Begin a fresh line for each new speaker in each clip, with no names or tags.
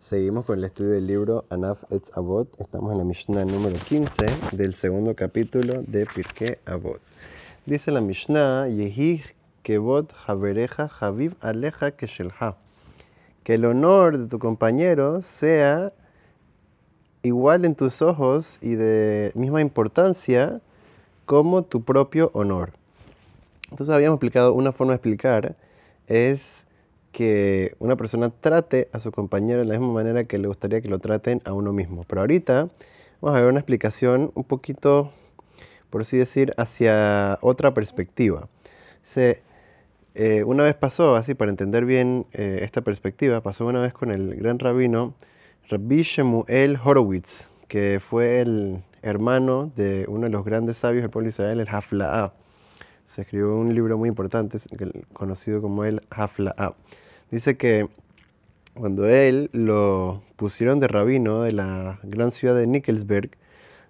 Seguimos con el estudio del libro Anaf Etz Avot. Estamos en la Mishnah número 15 del segundo capítulo de Pirkei Avot. Dice la Mishnah, Yehi Kevot Habereja Haviv Aleja Keshelha. Que el honor de tu compañero sea igual en tus ojos y de misma importancia como tu propio honor. Entonces habíamos explicado una forma de explicar es que una persona trate a su compañero de la misma manera que le gustaría que lo traten a uno mismo. Pero ahorita vamos a ver una explicación un poquito, por así decir, hacia otra perspectiva. Se, eh, una vez pasó, así para entender bien eh, esta perspectiva, pasó una vez con el gran rabino Rabbi Shemuel Horowitz, que fue el hermano de uno de los grandes sabios del pueblo de Israel, el Hafla'ah se escribió un libro muy importante conocido como el Hafla'ah. Dice que cuando él lo pusieron de rabino de la gran ciudad de Nickelsberg,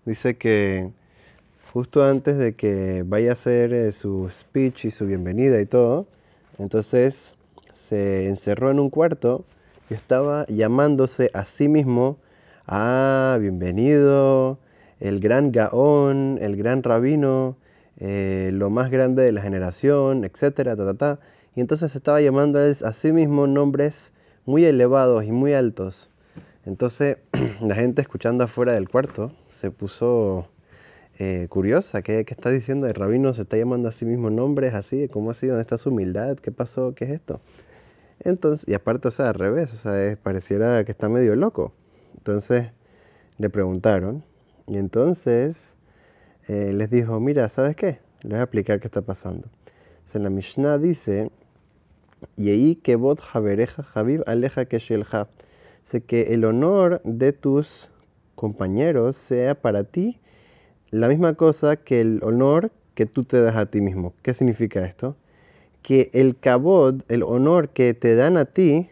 dice que justo antes de que vaya a hacer eh, su speech y su bienvenida y todo, entonces se encerró en un cuarto y estaba llamándose a sí mismo, ah, bienvenido, el gran Gaón, el gran rabino, eh, lo más grande de la generación, etcétera, ta, ta, ta. Y entonces estaba llamando a sí mismo nombres muy elevados y muy altos. Entonces la gente escuchando afuera del cuarto se puso eh, curiosa. ¿Qué, ¿Qué, está diciendo? El rabino se está llamando a sí mismo nombres así. ¿Cómo así? ¿Dónde está su humildad? ¿Qué pasó? ¿Qué es esto? Entonces, y aparte, o sea, al revés, o sea, pareciera que está medio loco. Entonces le preguntaron. Y entonces eh, les dijo, mira, ¿sabes qué? Les voy a explicar qué está pasando. En la Mishnah dice, Yei kebot habereja habib aleja keshelha. Sé que el honor de tus compañeros sea para ti la misma cosa que el honor que tú te das a ti mismo. ¿Qué significa esto? Que el kabod, el honor que te dan a ti,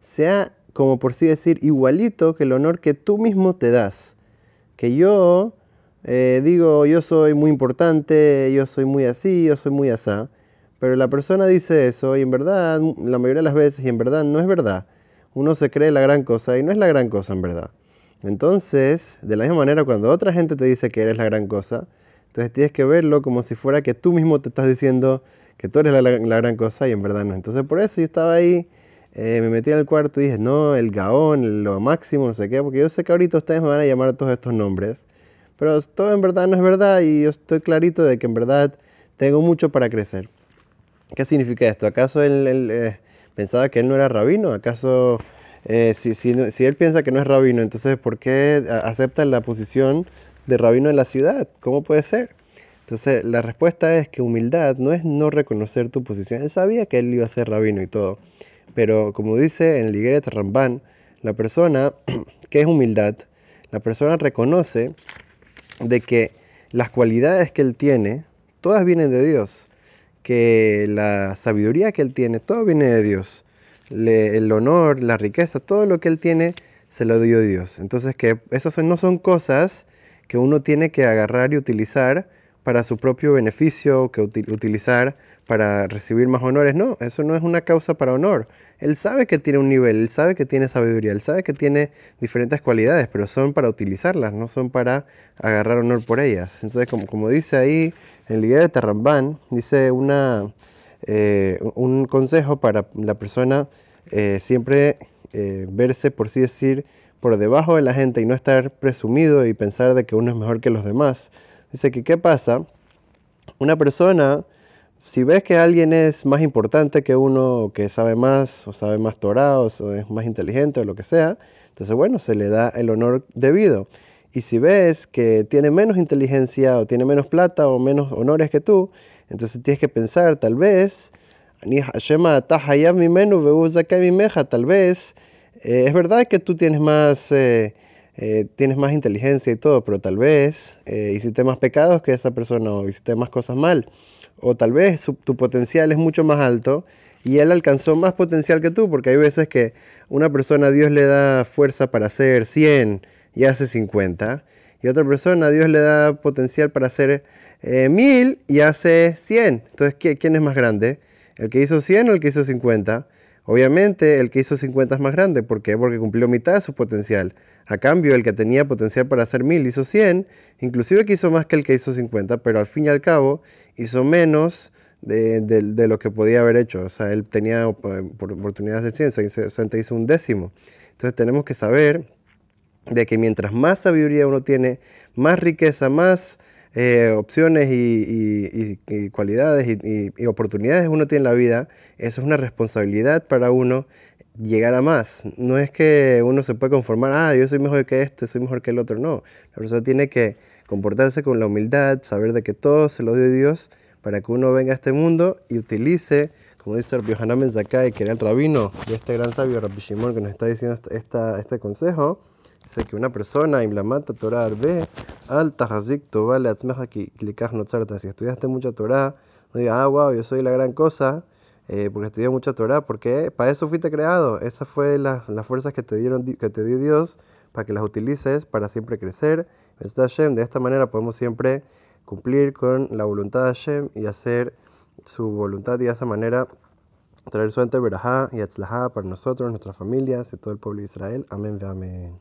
sea como por sí decir igualito que el honor que tú mismo te das. Que yo eh, digo, yo soy muy importante, yo soy muy así, yo soy muy asá, pero la persona dice eso y en verdad, la mayoría de las veces, y en verdad no es verdad. Uno se cree la gran cosa y no es la gran cosa en verdad. Entonces, de la misma manera, cuando otra gente te dice que eres la gran cosa, entonces tienes que verlo como si fuera que tú mismo te estás diciendo que tú eres la, gran cosa y en verdad no. Entonces, por eso yo estaba ahí, eh, me metí en el cuarto y dije, no, el gaón, lo máximo, no sé qué, porque yo sé que ahorita ustedes me van a llamar a todos estos nombres. Pero todo en verdad no es verdad y yo estoy clarito de que en verdad tengo mucho para crecer. ¿Qué significa esto? ¿Acaso él, eh, pensaba que él no era rabino? ¿Acaso eh, si, si, si, él piensa que no es rabino, entonces ¿por qué acepta la posición de rabino en la ciudad? ¿Cómo puede ser? Entonces la respuesta es que humildad no es no reconocer tu posición. Él sabía que él iba a ser rabino y todo. Pero como dice en Ligeret Ramban, la persona, que es humildad? La persona reconoce de que las cualidades que él tiene, todas vienen de Dios, que la sabiduría que él tiene, todo viene de Dios, el honor, la riqueza, todo lo que él tiene, se lo dio Dios. Entonces que esas no son cosas que uno tiene que agarrar y utilizar para su propio beneficio, que utilizar para recibir más honores. No, eso no es una causa para honor. Él sabe que tiene un nivel, él sabe que tiene sabiduría, él sabe que tiene diferentes cualidades, pero son para utilizarlas, no son para agarrar honor por ellas. Entonces, como, como dice ahí en el libro de Tarrambán, dice una, eh, un consejo para la persona eh, siempre eh, verse, por así decir, por debajo de la gente y no estar presumido y pensar de que uno es mejor que los demás. Dice que, ¿qué pasa? Una persona si ves que alguien es más importante que uno, que sabe más, o sabe más torado, o es más inteligente, o lo que sea, entonces, bueno, se le da el honor debido. Y si ves que tiene menos inteligencia, o tiene menos plata, o menos honores que tú, entonces tienes que pensar, tal vez, tal vez, eh, es verdad que tú tienes más, eh, eh, tienes más inteligencia y todo, pero tal vez hiciste más pecados que esa persona, o hiciste más cosas mal. O tal vez tu potencial es mucho más alto y él alcanzó más potencial que tú, porque hay veces que una persona Dios le da fuerza para hacer 100 y hace 50, y otra persona Dios le da potencial para hacer 1000 eh, y hace 100. Entonces, ¿quién es más grande? ¿El que hizo 100 o el que hizo 50? Obviamente el que hizo 50 es más grande, ¿por qué? Porque cumplió mitad de su potencial. A cambio, el que tenía potencial para hacer 1000 hizo 100, inclusive que hizo más que el que hizo 50, pero al fin y al cabo hizo menos de, lo que podía haber hecho. O sea, él tenía oportunidades de hacer 100, solamente hizo un décimo. Entonces tenemos que saber de que mientras más sabiduría uno tiene, más riqueza, más eh, opciones y, cualidades y, oportunidades uno tiene en la vida, eso es una responsabilidad para uno llegar a más. No es que uno se puede conformar, ah, yo soy mejor que este, soy mejor que el otro. No, la persona tiene que comportarse con la humildad, saber de que todo se lo dio Dios para que uno venga a este mundo y utilice, como dice Rabbi Hanan Zakai, que era el rabino de este gran sabio Rabbi Shimon que nos está diciendo esta, este consejo, dice que una persona, Imlamata Torah Arbe, al Tahazik Tobale Atzmeja Klikaj Notzarta, si estudiaste mucha Torah, no digas, ah, wow, yo soy la gran cosa, eh, porque estudié mucha Torah, porque para eso fuiste creado, esas fue las fuerzas que te, dieron, que te dio Dios, para que las utilices para siempre crecer. De esta manera podemos siempre cumplir con la voluntad de Hashem y hacer su voluntad y de esa manera traer suerte, verajá y atzlajá para nosotros, nuestras familias y todo el pueblo de Israel. Amén, amén.